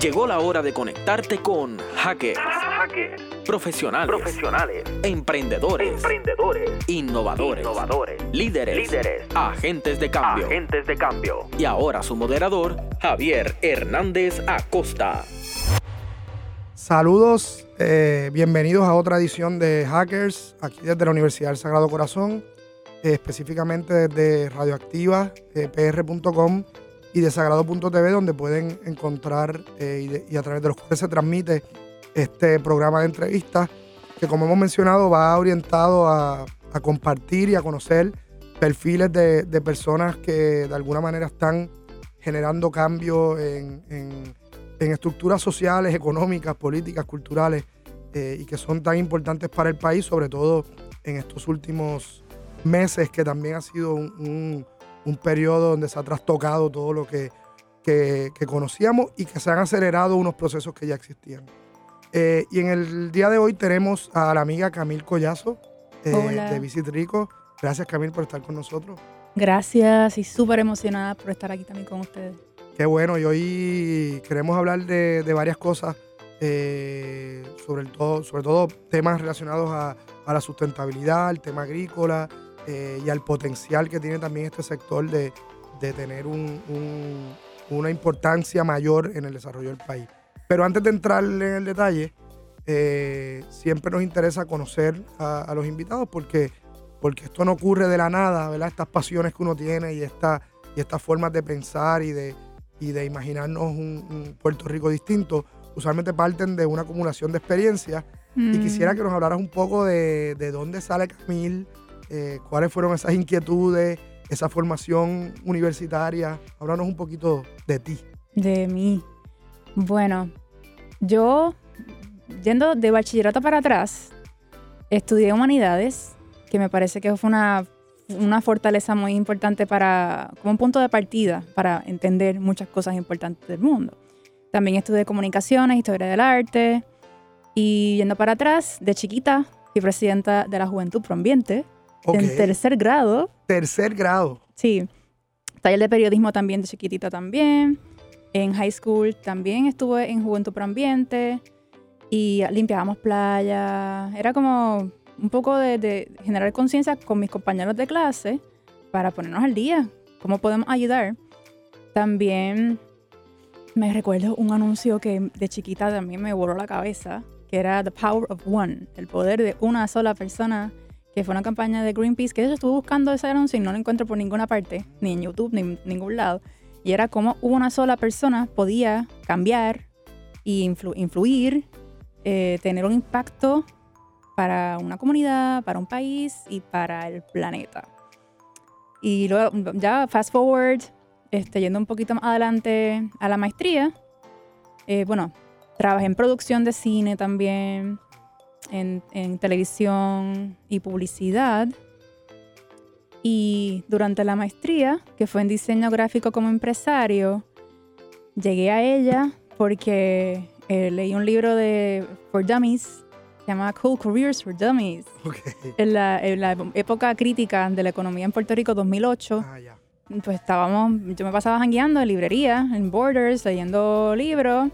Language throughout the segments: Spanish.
Llegó la hora de conectarte con hackers, profesionales, profesionales, emprendedores, emprendedores, innovadores, innovadores, líderes, líderes, agentes de cambio. agentes de cambio. Y ahora su moderador, Javier Hernández Acosta. Saludos, eh, bienvenidos a otra edición de Hackers, aquí desde la Universidad del Sagrado Corazón, eh, específicamente desde radioactiva, eh, pr.com y de sagrado.tv, donde pueden encontrar eh, y, a través de los cuales se transmite este programa de entrevistas, que como hemos mencionado va orientado a, compartir y a conocer perfiles de, personas que de alguna manera están generando cambios en, estructuras sociales, económicas, políticas, culturales, eh, y que son tan importantes para el país, sobre todo en estos últimos meses, que también ha sido un- un periodo donde se ha trastocado todo lo que, que- que conocíamos y que se han acelerado unos procesos que ya existían. Eh, y en el día de hoy tenemos a la amiga Camil Collazo eh, de Visit Rico. Gracias Camil por estar con nosotros. Gracias y súper emocionada por estar aquí también con ustedes. Qué bueno, y hoy queremos hablar de, de varias cosas, eh, sobre, el todo, sobre todo temas relacionados a, a la sustentabilidad, al tema agrícola eh, y al potencial que tiene también este sector de, de tener un- un- una importancia mayor en el desarrollo del país. Pero antes de entrar en el detalle, eh, siempre nos interesa conocer a, a los invitados porque, porque esto no ocurre de la nada, ¿verdad? Estas pasiones que uno tiene y, esta, y estas formas de pensar y de, y de imaginarnos un, un Puerto Rico distinto, usualmente parten de una acumulación de experiencias. Y Mm, quisiera que nos hablaras un poco de, de dónde sale Camil, eh, cuáles fueron esas inquietudes, esa formación universitaria. Háblanos un poquito de ti. De mí. Bueno, yo, yendo de bachillerato para atrás, estudié humanidades, que me parece que fue una, una fortaleza muy importante para, como un punto de partida para entender muchas cosas importantes del mundo. También estudié comunicaciones, historia del arte, y yendo para atrás, de chiquita, fui presidenta de la Juventud Pro En tercer grado. Tercer grado. Sí. Taller de periodismo también de chiquitita también. En high school también estuve en Juventud Pro Ambiente y limpiábamos playa. Era como un poco de, de generar conciencia con mis compañeros de clase para ponernos al día. ¿Cómo podemos ayudar? También me recuerdo un anuncio que de chiquita también me voló la cabeza, que era The Power of One, el poder de una sola persona que fue una campaña de Greenpeace, que yo estuve buscando ese anuncio y no lo encuentro por ninguna parte, ni en YouTube, ni en ningún lado. Y era como una sola persona podía cambiar y influ- influir, eh, tener un impacto para una comunidad, para un país y para el planeta. Y luego, ya fast forward, este, yendo un poquito más adelante a la maestría, eh, bueno, trabajé en producción de cine también, en, en televisión y publicidad. Y durante la maestría, que fue en diseño gráfico como empresario, llegué a ella porque eh, leí un libro de For Dummies, se llama Cool Careers for Dummies, Ok. en la, en la época crítica de la economía en Puerto Rico 2008 Ah, ya. pues estábamos, yo me pasaba jangueando en librería, en Borders, leyendo libros.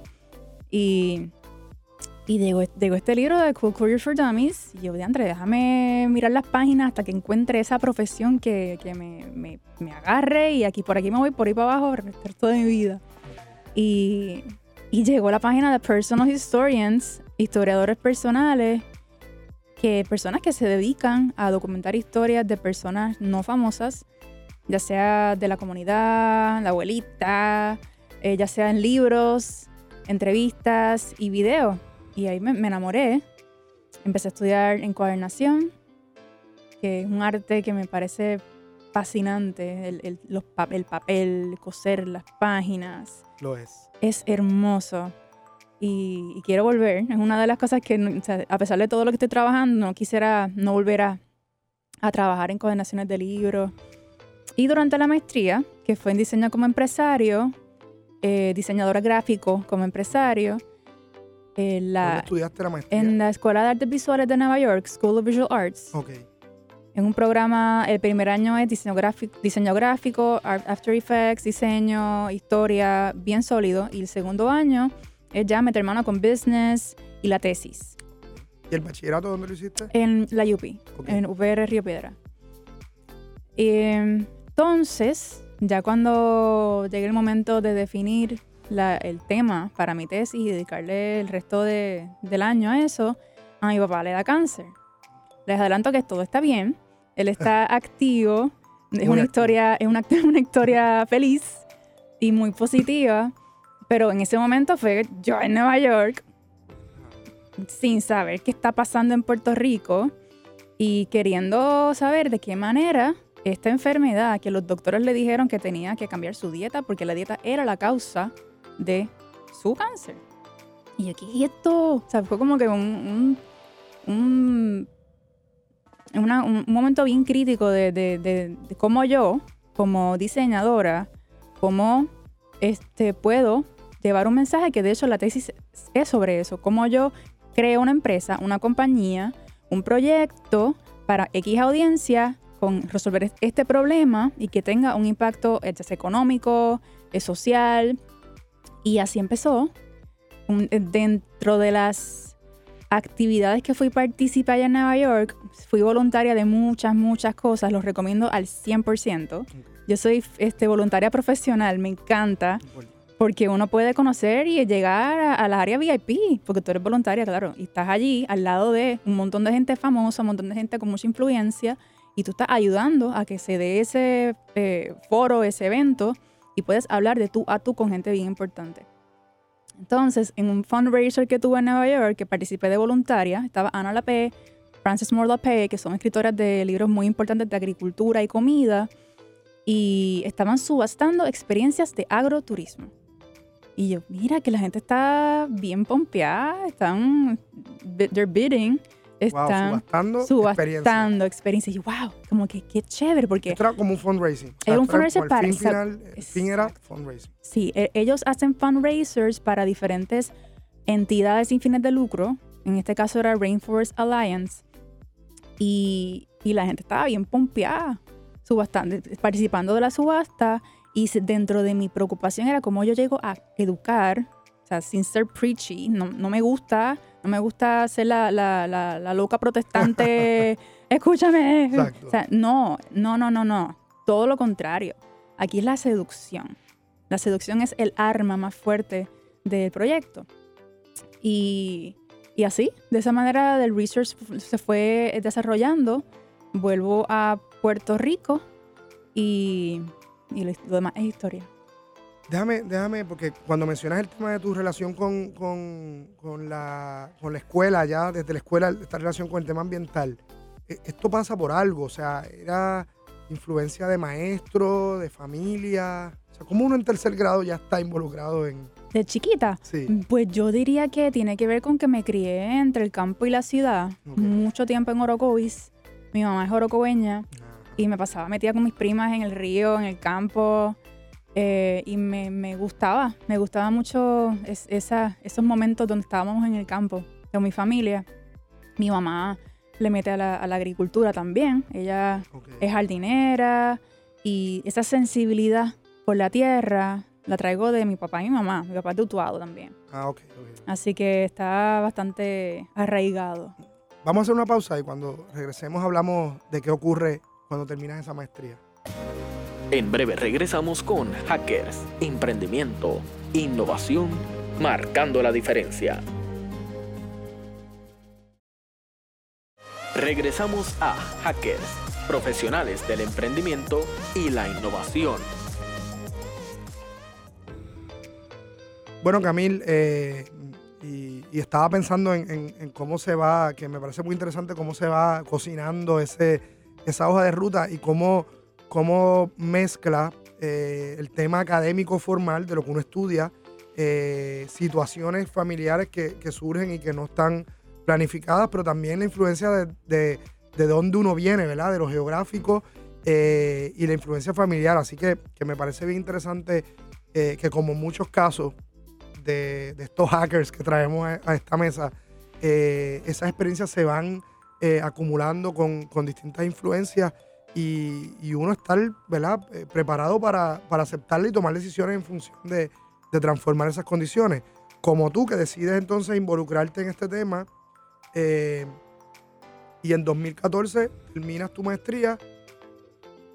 Y, y llegó, llegó este libro de Cool Career for Dummies. Y yo, de André, déjame mirar las páginas hasta que encuentre esa profesión que, que me, me- me agarre. Y aquí por aquí me voy, por ahí para abajo, el resto de mi vida. Y, y llegó la página de Personal Historians, historiadores personales, que personas que se dedican a documentar historias de personas no famosas ya sea de la comunidad, la abuelita, eh, ya sea en libros, entrevistas y videos. Y ahí me, me enamoré. Empecé a estudiar encuadernación, que es un arte que me parece fascinante. El, el- los pa- el papel, coser las páginas. Lo es. Es hermoso. Y, y quiero volver. Es una de las cosas que, o sea, a pesar de todo lo que estoy trabajando, no quisiera no volver a, a trabajar en coordinaciones de libros. Y durante la maestría, que fue en diseño como empresario, eh, diseñadora gráfico como empresario, eh, ¿Dónde la, estudiaste la maestría? en la Escuela de Artes Visuales de Nueva York, School of Visual Arts. Ok. En un programa, el primer año es diseño gráfico, diseño gráfico After Effects, diseño, historia, bien sólido. Y el segundo año Es ya meter mano con business y la tesis. ¿Y el bachillerato dónde lo hiciste? En la UP, Ok. en UPR Río Piedra. Y, entonces, ya cuando llegue el momento de definir la- el tema para mi tesis y dedicarle el resto de- del año a eso, a mi papá le da cáncer. Les adelanto que todo está bien, él está activo, es una historia, es una, una historia feliz y muy positiva, pero en ese momento fue yo en Nueva York, sin saber qué está pasando en Puerto Rico y queriendo saber de qué manera esta enfermedad que los doctores le dijeron que tenía que cambiar su dieta porque la dieta era la causa de su cáncer. Y aquí esto, o sea, fue como que un, un, un, momento bien crítico de, de, de- cómo yo, como diseñadora, cómo este, puedo llevar un mensaje que de hecho la tesis es sobre eso, cómo yo creo una empresa, una compañía, un proyecto para X audiencia con resolver es- este problema y que tenga un impacto eh, ya sea económico, eh, social. Y así empezó. Un- eh, dentro de las actividades que fui participar allá en Nueva York, fui voluntaria de muchas, muchas cosas. Los recomiendo al 100%. Yo soy este, voluntaria profesional, me encanta. Porque uno puede conocer y llegar a, a las áreas VIP, porque tú eres voluntaria, claro, y estás allí al lado de un montón de gente famosa, un montón de gente con mucha influencia, y tú estás ayudando a que se dé ese eh, foro, ese evento, y puedes hablar de tú a tú con gente bien importante. Entonces, en un fundraiser que tuve en Nueva York, que participé de voluntaria, estaba Ana Lapé, Frances Moore Lapé, que son escritoras de libros muy importantes de agricultura y comida, y estaban subastando experiencias de agroturismo. Y yo, mira que la gente está bien pompeada, están, they're bidding, Wow, están subastando, experiencia. subastando experiencias. Y wow, como que qué chévere, porque Esto era como un fundraising. O Era un fundraiser para- El fin, final, el fin era fundraising. sí, e- ellos hacen fundraisers para diferentes entidades sin fines de lucro. En este caso era Rainforest Alliance. Y, y la gente estaba bien pompeada, subastando, participando de la subasta. Y dentro de mi preocupación era cómo yo llego a educar, sea, sin ser preachy. No, no me gusta, no me gusta ser la, la, la, la loca protestante. Escúchame. Exacto. O sea, no, no, no, no, no. Todo lo contrario. Aquí es la seducción. La seducción es el arma más fuerte del proyecto. Y, y así, de esa manera, el research se fue desarrollando. Vuelvo a Puerto Rico y, y lo lo demás es historia. Déjame, déjame, porque cuando mencionas el tema de tu relación con, con- con la, con la escuela, ya desde la escuela, esta relación con el tema ambiental, eh, esto pasa por algo, o sea, era influencia de maestro, de familia, o sea, ¿cómo uno en tercer grado ya está involucrado en... De chiquita, Sí, pues yo diría que tiene que ver con que me crié entre el campo y la ciudad. Ok. Mucho tiempo en Orocovis. Mi mamá es orocobeña. y me pasaba metida con mis primas en el río, en el campo, eh, y me, me gustaba, me gustaba mucho es- esa, esos momentos donde estábamos en el campo con mi familia. Mi mamá le mete a la, a la agricultura también, ella ok. es jardinera y esa sensibilidad por la tierra la traigo de mi papá y mi mamá, mi papá es de Utuado también, Ah, ok, ok. así que está bastante arraigado. Vamos a hacer una pausa y cuando regresemos hablamos de qué ocurre cuando terminas esa maestría. En breve regresamos con Hackers, Emprendimiento, Innovación, marcando la diferencia. Regresamos a Hackers, profesionales del emprendimiento y la innovación. Bueno, Camil, eh, y, estaba pensando en, en- en cómo se va, que me parece muy interesante cómo se va cocinando ese, esa hoja de ruta y cómo, cómo mezcla eh, el tema académico formal de lo que uno estudia, eh, situaciones familiares que, surgen y que no están planificadas, pero también la influencia de, de, de dónde uno viene, ¿verdad? De lo geográfico eh, y la influencia familiar. Así que, que me parece bien interesante que como muchos casos de, de estos hackers que traemos a, a esta mesa, esas experiencias se van acumulando con, con distintas influencias y, y uno estar ¿verdad? Eh, preparado para, para aceptarla y tomar decisiones en función de, de transformar esas condiciones. como tú que decides entonces involucrarte en este tema eh, y en 2014 terminas tu maestría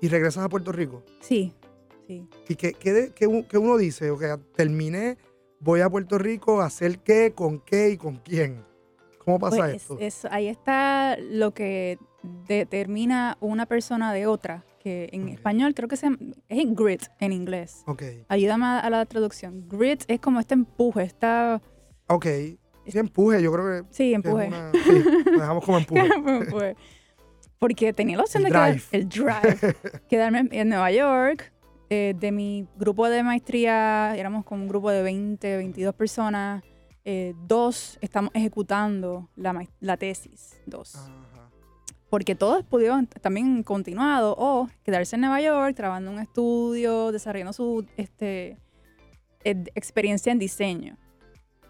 y regresas a Puerto Rico. Sí, sí. ¿Y qué, qué qué uno dice? O sea, terminé, voy a Puerto Rico a hacer qué, con qué y con quién. ¿Cómo pasa Pues, esto? es- es- ahí está lo que determina una persona de otra, que en Ok. español creo que se llama- es grit en inglés. Ok, Ayúdame a, a la traducción. Grit es como este empuje, está... ok. Sí, empuje, yo creo que, Sí, empuje. una... Sí, lo dejamos como empuje. Porque tenía la opción El de quedar- drive. el drive, quedarme en- Nueva York. eh, de mi grupo de maestría, éramos como un grupo de 20, 22 personas. eh, dos estamos ejecutando la, la tesis, dos. Ajá. Porque todos pudieron también continuado o quedarse en Nueva York, trabajando un estudio, desarrollando su este, eh, experiencia en diseño.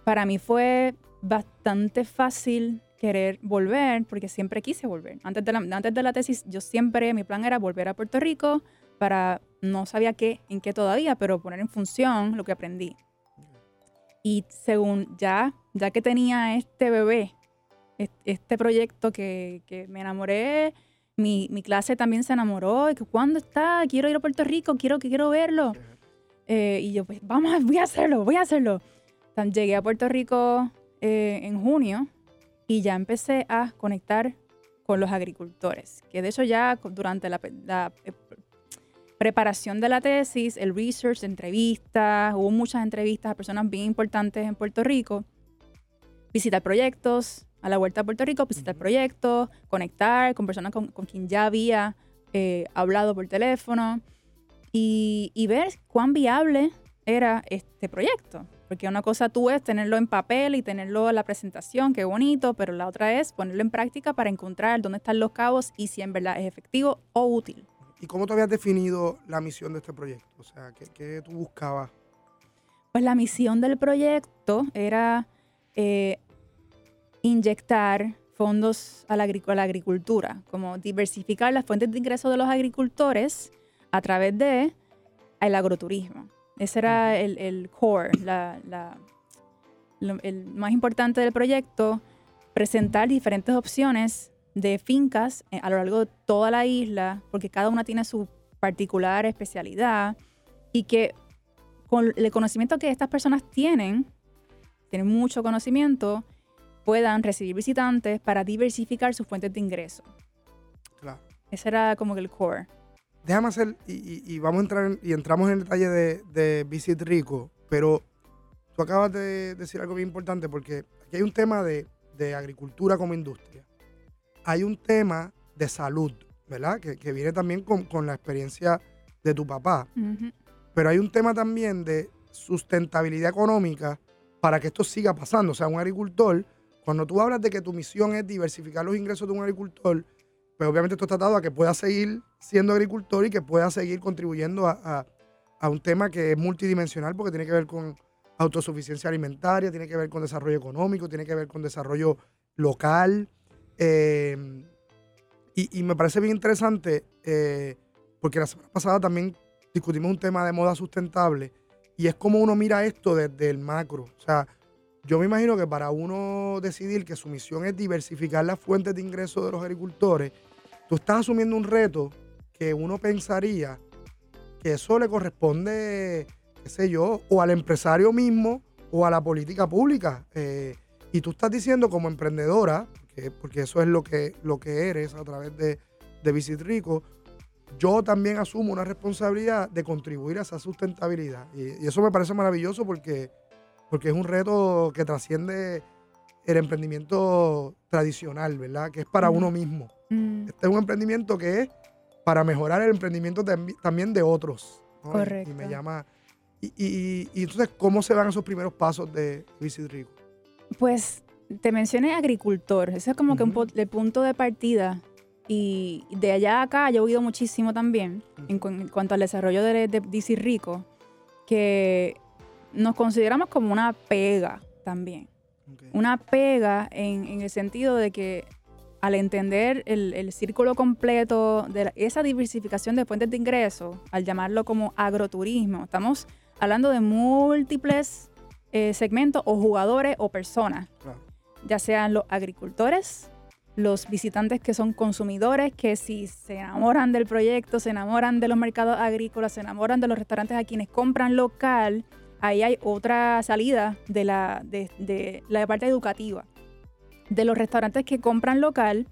Para mí fue bastante fácil querer volver, porque siempre quise volver. Antes de la, antes de la tesis, yo siempre, mi plan era volver a Puerto Rico para, no sabía qué, en qué todavía, pero poner en función lo que aprendí. Y según ya, ya que tenía este bebé, este proyecto que, que me enamoré, mi, mi clase también se enamoró, y que cuándo está, quiero ir a Puerto Rico, quiero, que quiero verlo. Eh, y yo, pues vamos, voy a hacerlo, voy a hacerlo. Tan, llegué a Puerto Rico eh, en junio y ya empecé a conectar con los agricultores, que de hecho ya durante la, la, eh, preparación de la tesis, el research, entrevistas, hubo muchas entrevistas a personas bien importantes en Puerto Rico, visitar proyectos, a la vuelta a Puerto Rico, visitar Ujú. proyectos, conectar con personas con, con quien ya había eh, hablado por teléfono y, y ver cuán viable era este proyecto. Porque una cosa tú es tenerlo en papel y tenerlo en la presentación, qué bonito, pero la otra es ponerlo en práctica para encontrar dónde están los cabos y si en verdad es efectivo o útil. ¿Y cómo tú habías definido la misión de este proyecto? O sea, ¿qué, qué tú buscabas? Pues la misión del proyecto era eh, inyectar fondos a la, agri- a la agricultura, como diversificar las fuentes de ingreso de los agricultores a través de el agroturismo. Ese era el, el core, la- la- lo- el más importante del proyecto, presentar diferentes opciones de fincas eh, a lo largo de toda la isla, porque cada una tiene su particular especialidad y que con el conocimiento que estas personas tienen, tienen mucho conocimiento, puedan recibir visitantes para diversificar sus fuentes de ingreso. Claro. Ese era como que el core. Déjame hacer, y, y- y vamos a entrar en- y entramos en el detalle de, de Visit Rico, pero tú acabas de decir algo bien importante porque aquí hay un tema de, de agricultura como industria. Hay un tema de salud, ¿verdad? Que, que viene también con, con la experiencia de tu papá. Pero hay un tema también de sustentabilidad económica para que esto siga pasando. O sea, un agricultor, cuando tú hablas de que tu misión es diversificar los ingresos de un agricultor, pues obviamente esto está atado a que pueda seguir siendo agricultor y que pueda seguir contribuyendo a, un tema que es multidimensional porque tiene que ver con autosuficiencia alimentaria, tiene que ver con desarrollo económico, tiene que ver con desarrollo local. eh, y, y me parece bien interesante eh, porque la semana pasada también discutimos un tema de moda sustentable y es como uno mira esto desde el macro. O sea, yo me imagino que para uno decidir que su misión es diversificar las fuentes de ingresos de los agricultores, tú estás asumiendo un reto que uno pensaría que eso le corresponde, qué sé yo, o al empresario mismo o a la política pública. Eh, y tú estás diciendo como emprendedora, porque, eso es lo que, lo que eres a través de, de Visit Rico, yo también asumo una responsabilidad de contribuir a esa sustentabilidad. Y eso me parece maravilloso porque, porque es un reto que trasciende el emprendimiento tradicional, ¿verdad? Que es para uno mismo. Mm, Este es un emprendimiento que es para mejorar el emprendimiento tambi- también de otros. ¿no? Y- Y, Correcto. me llama... Y, y- y entonces, ¿cómo se van esos primeros pasos de Visit Rico? Pues te mencioné agricultor, ese es como que un po- el punto de partida. Y de allá a acá yo he oído muchísimo también en, cu- en cuanto al desarrollo de, de DC Rico, que nos consideramos como una pega también. Una pega en, en el sentido de que al entender el, el círculo completo de la- esa diversificación de fuentes de ingreso, al llamarlo como agroturismo, estamos hablando de múltiples eh, segmentos o jugadores o personas, Claro. ya sean los agricultores, los visitantes que son consumidores, que si se enamoran del proyecto, se enamoran de los mercados agrícolas, se enamoran de los restaurantes a quienes compran local, ahí hay otra salida de la, de, de la parte educativa. De los restaurantes que compran local,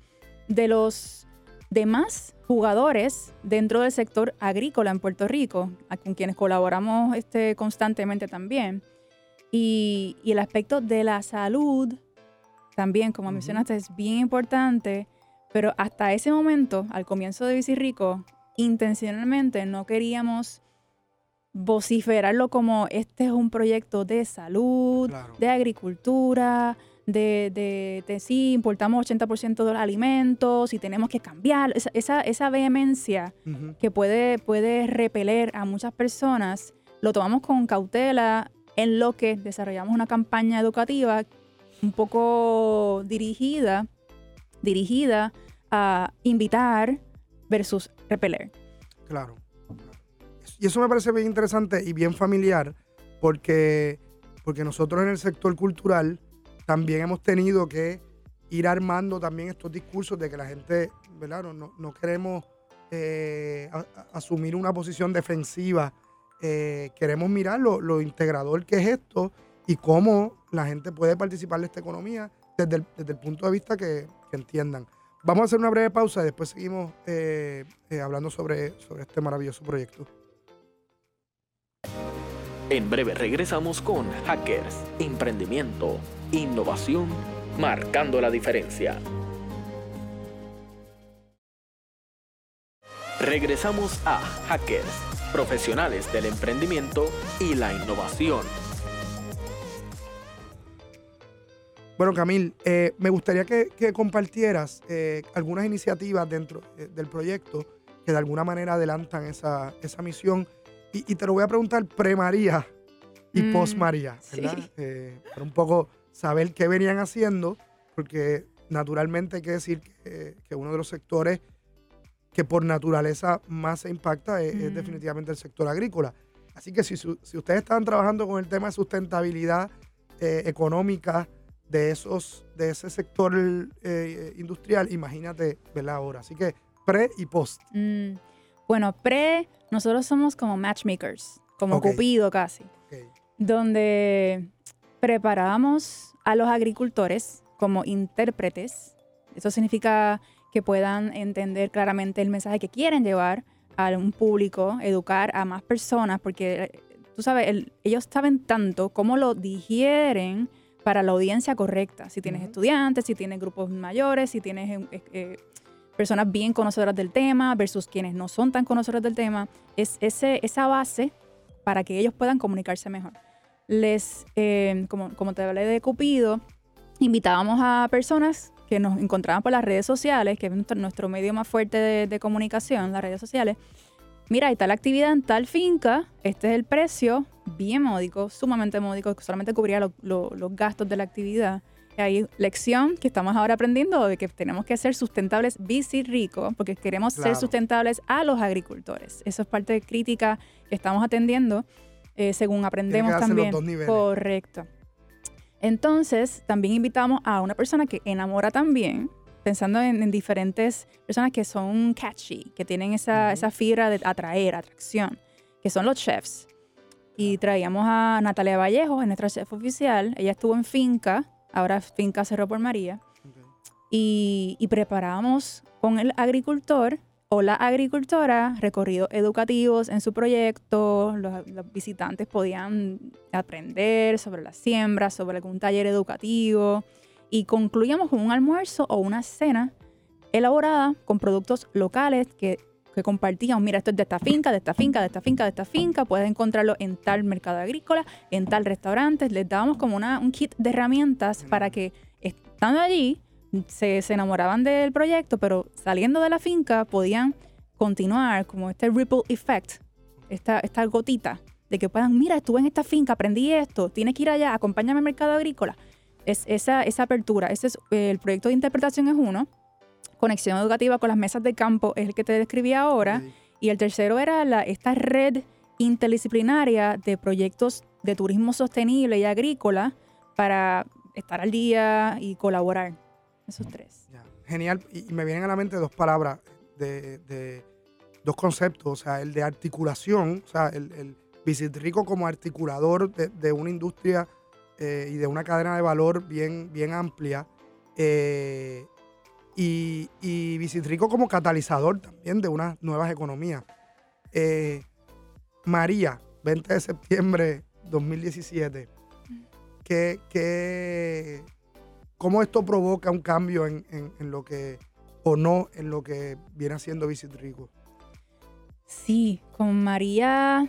de los demás jugadores dentro del sector agrícola en Puerto Rico, con quienes colaboramos este, constantemente también. Y, y el aspecto de la salud, también, como mencionaste, es bien importante, pero hasta ese momento, al comienzo de Rico, intencionalmente no queríamos vociferarlo como este es un proyecto de salud, Claro. de agricultura, de, de, de sí, importamos 80% de los alimentos y tenemos que cambiar. Esa, esa, esa vehemencia que puede, puede repeler a muchas personas, lo tomamos con cautela en lo que desarrollamos una campaña educativa un poco dirigida, dirigida a invitar versus repeler. Claro. Y eso me parece bien interesante y bien familiar porque, porque nosotros en el sector cultural también hemos tenido que ir armando también estos discursos de que la gente, ¿verdad? No, no- queremos eh, asumir una posición defensiva. Eh, queremos mirar lo, integrador que es esto y cómo la gente puede participar de esta economía desde el, desde el punto de vista que, que entiendan. Vamos a hacer una breve pausa y después seguimos eh, eh, hablando sobre, sobre este maravilloso proyecto. En breve regresamos con Hackers, Emprendimiento, Innovación, marcando la diferencia. Regresamos a Hackers, profesionales del emprendimiento y la innovación. Bueno, Camil, eh, me gustaría que, compartieras eh, algunas iniciativas dentro eh, del proyecto que de alguna manera adelantan esa, esa misión. Y, y te lo voy a preguntar pre-María y Mm, post-María, ¿verdad? sí. Eh, para un poco saber qué venían haciendo, porque naturalmente hay que decir que, que uno de los sectores que por naturaleza más se impacta es, es Mm. definitivamente el sector agrícola. Así que si, su- si ustedes están trabajando con el tema de sustentabilidad eh, económica de esos de ese sector eh, industrial, imagínate, ¿verdad? Ahora. Así que pre y post. Mm, Bueno, pre, nosotros somos como matchmakers, como. Cupido casi. Donde preparamos a los agricultores como intérpretes. Eso significa que puedan entender claramente el mensaje que quieren llevar a un público, educar a más personas, porque eh, tú sabes, el- ellos saben tanto cómo lo digieren para la audiencia correcta. Si tienes estudiantes, si tienes grupos mayores, si tienes eh, eh, personas bien conocedoras del tema versus quienes no son tan conocedoras del tema, es ese, esa base para que ellos puedan comunicarse mejor. Les, eh, como, como te hablé de Cupido, invitábamos a personas que nos encontraban por las redes sociales, que es nuestro, nuestro medio más fuerte de, de comunicación, las redes sociales. Mira, hay tal actividad en tal finca, este es el precio, bien módico, sumamente módico, solamente cubría lo- lo- los gastos de la actividad. Hay lección que estamos ahora aprendiendo de que tenemos que ser sustentables bici rico, porque queremos Claro. ser sustentables a los agricultores. Eso es parte de crítica que estamos atendiendo eh, según aprendemos los también. dos niveles. Correcto. Entonces, también invitamos a una persona que enamora también, pensando en, en diferentes personas que son catchy, que tienen esa, Ujú. esa fibra de atraer, atracción, que son los chefs. Y traíamos a Natalia Vallejo, es nuestra chef oficial. Ella estuvo en Finca, ahora Finca Cerro por María. Y, y preparamos con el agricultor o la agricultora recorridos educativos en su proyecto. Los, los visitantes podían aprender sobre la siembra, sobre algún taller educativo. Y concluíamos con un almuerzo o una cena elaborada con productos locales que, que compartíamos. Mira, esto es de esta finca, de esta finca, de esta finca, de esta finca. Puedes encontrarlo en tal mercado agrícola, en tal restaurante. Les dábamos como una, un kit de herramientas para que estando allí se, se enamoraban del proyecto, pero saliendo de la finca podían continuar como este ripple effect, esta, esta gotita de que puedan, mira, estuve en esta finca, aprendí esto, tienes que ir allá, acompáñame al mercado agrícola. Es esa, esa apertura, ese es eh, el proyecto de interpretación es uno, conexión educativa con las mesas de campo es el que te describí ahora, y el tercero era la, esta red interdisciplinaria de proyectos de turismo sostenible y agrícola para estar al día y colaborar. Esos tres. Genial. Y, y me vienen a la mente dos palabras, de, de- dos conceptos. O sea, el de articulación, o sea, el, el Visit Rico como articulador de, de una industria eh, y de una cadena de valor bien, bien amplia. eh, y, y como catalizador también de unas nuevas economías. Eh, María, 20 de septiembre 2017. ¿Qué, qué, ¿Cómo esto provoca un cambio en, en- lo que, o no, en lo que viene haciendo Visit Rico? Sí, con María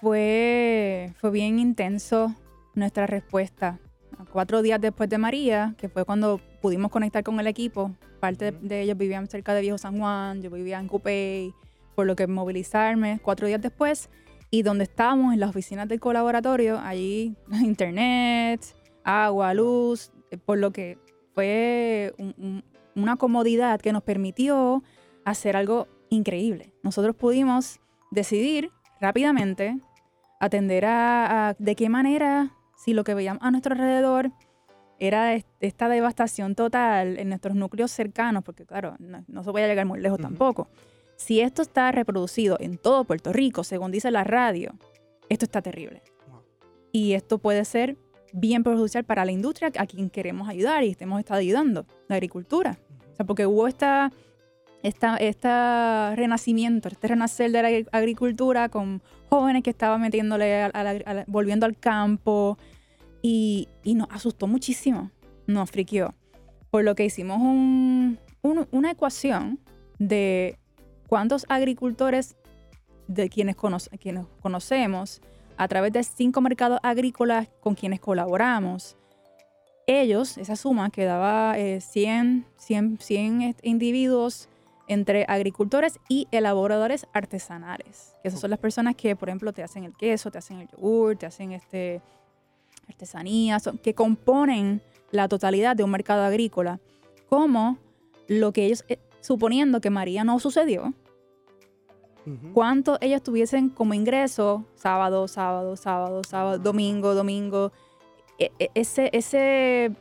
fue, fue bien intenso nuestra respuesta. Cuatro días después de María, que fue cuando pudimos conectar con el equipo, parte de, de ellos vivían cerca de Viejo San Juan, yo vivía en Cupey, por lo que movilizarme cuatro días después, y donde estábamos en las oficinas del colaboratorio, allí internet, agua, luz, eh, por lo que fue un- un- una comodidad que nos permitió hacer algo increíble. Nosotros pudimos decidir rápidamente atender a, a de qué manera, si lo que veíamos a nuestro alrededor era est- esta devastación total en nuestros núcleos cercanos, porque claro, no, no se puede llegar muy lejos tampoco. Si esto está reproducido en todo Puerto Rico, según dice la radio, esto está terrible. Wow. Y esto puede ser bien perjudicial para la industria a quien queremos ayudar y hemos estado ayudando, la agricultura. O sea, porque hubo esta, esta, esta renacimiento, este renacer de la agri- agricultura con jóvenes que estaban metiéndole, a- volviendo al campo y, y nos asustó muchísimo, nos friqueó. Por lo que hicimos un- un- una ecuación de cuántos agricultores de quienes, quienes conocemos a través de cinco mercados agrícolas con quienes colaboramos, ellos, esa suma que daba eh, 100, 100, 100 est- individuos entre agricultores y elaboradores artesanales. Que esas son las personas que, por ejemplo, te hacen el queso, te hacen el yogur, te hacen este, artesanías, que componen la totalidad de un mercado agrícola, como lo que ellos, eh, suponiendo que María no sucedió, cuánto ellos tuviesen como ingreso sábado, sábado, sábado, sábado, domingo, domingo. E- e- ese, ese,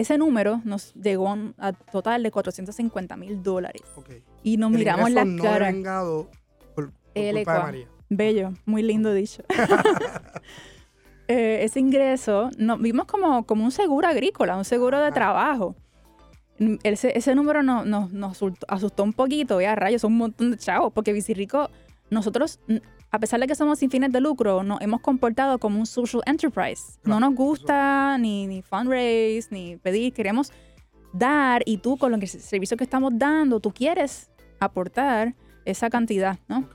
ese número nos llegó a un- a total de 450 mil dólares. Y nos El miramos ingreso la no por, por El culpa de. María. Bello, muy lindo dicho. Eh, ese ingreso, no, vimos como, como un seguro agrícola, un seguro de trabajo. Ese, ese número nos, nos, nos asustó, un poquito, ya rayos, son un montón de chavos, porque Vicirico, nosotros, a pesar de que somos sin fines de lucro, nos hemos comportado como un social enterprise. No nos gusta ni, ni fundraise, ni pedir, queremos dar y tú con lo que, el servicio que estamos dando, tú quieres aportar esa cantidad, ¿no?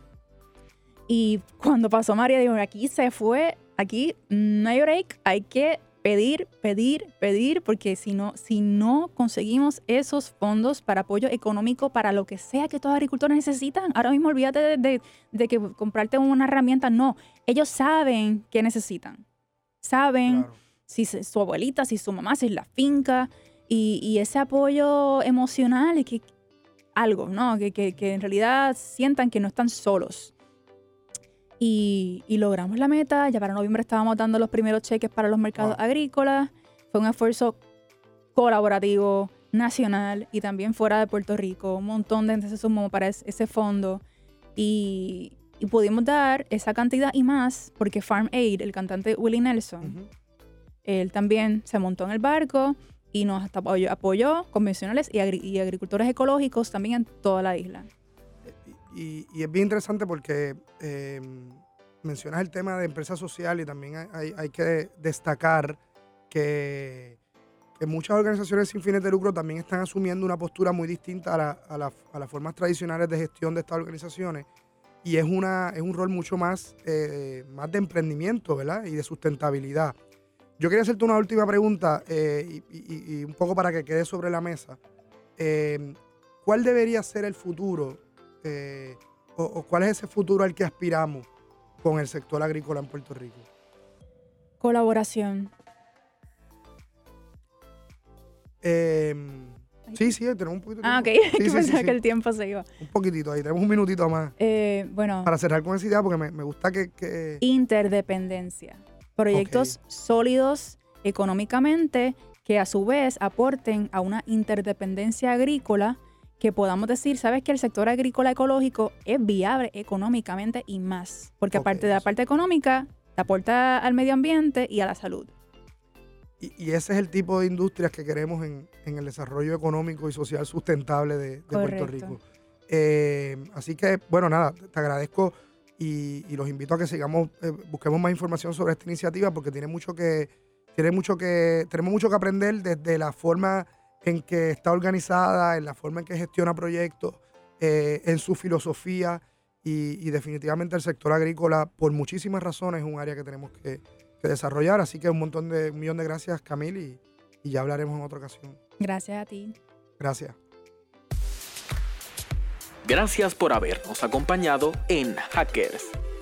Y cuando pasó María, dijo, aquí se fue, aquí no hay break, hay que pedir, pedir, pedir, porque si no, si no conseguimos esos fondos para apoyo económico para lo que sea que todos los agricultores necesitan, ahora mismo olvídate de, de- de que comprarte una herramienta, no, ellos saben qué necesitan, saben Claro. si su abuelita, si su mamá, si es la finca, y, y ese apoyo emocional y que algo, ¿no? Que, que- que en realidad sientan que no están solos. Y, y logramos la meta, ya para noviembre estábamos dando los primeros cheques para los mercados Wow. agrícolas, fue un esfuerzo colaborativo, nacional y también fuera de Puerto Rico, un montón de gente se sumó para es- ese fondo y, y pudimos dar esa cantidad y más porque Farm Aid, el cantante Willie Nelson, Ujú. él también se montó en el barco y nos apoyó, apoyó convencionales y, agri- y agricultores ecológicos también en toda la isla. Y, es bien interesante porque eh, mencionas el tema de empresa social y también hay, hay- que destacar que, que muchas organizaciones sin fines de lucro también están asumiendo una postura muy distinta a, la- a la- a las formas tradicionales de gestión de estas organizaciones y es, una, es un rol mucho más, eh, más de emprendimiento ¿verdad? y de sustentabilidad. Yo quería hacerte una última pregunta eh, y, un poco para que quede sobre la mesa. ¿Cuál debería ser el futuro eh, o, o cuál es ese futuro al que aspiramos con el sector agrícola en Puerto Rico? Colaboración. Eh, Sí, sí, tenemos un poquito de Ah, ok. tiempo. Sí, pensaba sí. que el tiempo se iba. Un poquitito ahí, tenemos un minutito más. Eh, bueno, Para cerrar con esa idea, porque me, me gusta que, que- interdependencia. Proyectos sólidos económicamente que a su vez aporten a una interdependencia agrícola que podamos decir, sabes que el sector agrícola ecológico es viable económicamente y más, porque aparte de la parte económica, te aporta al medio ambiente y a la salud. y, y ese es el tipo de industrias que queremos en, en el desarrollo económico y social sustentable de, de Puerto. Rico. Eh, así que, bueno, nada, te te agradezco y, y los invito a que sigamos, eh, busquemos más información sobre esta iniciativa porque tiene mucho que, tiene mucho que, tenemos mucho que aprender desde la forma en que está organizada, en la forma en que gestiona proyectos, eh, en su filosofía y, y definitivamente el sector agrícola, por muchísimas razones, es un área que tenemos que, que desarrollar. Así que un montón de, un millón de gracias, Camil, y, y ya hablaremos en otra ocasión. Gracias a ti. Gracias. Gracias por habernos acompañado en Hackers.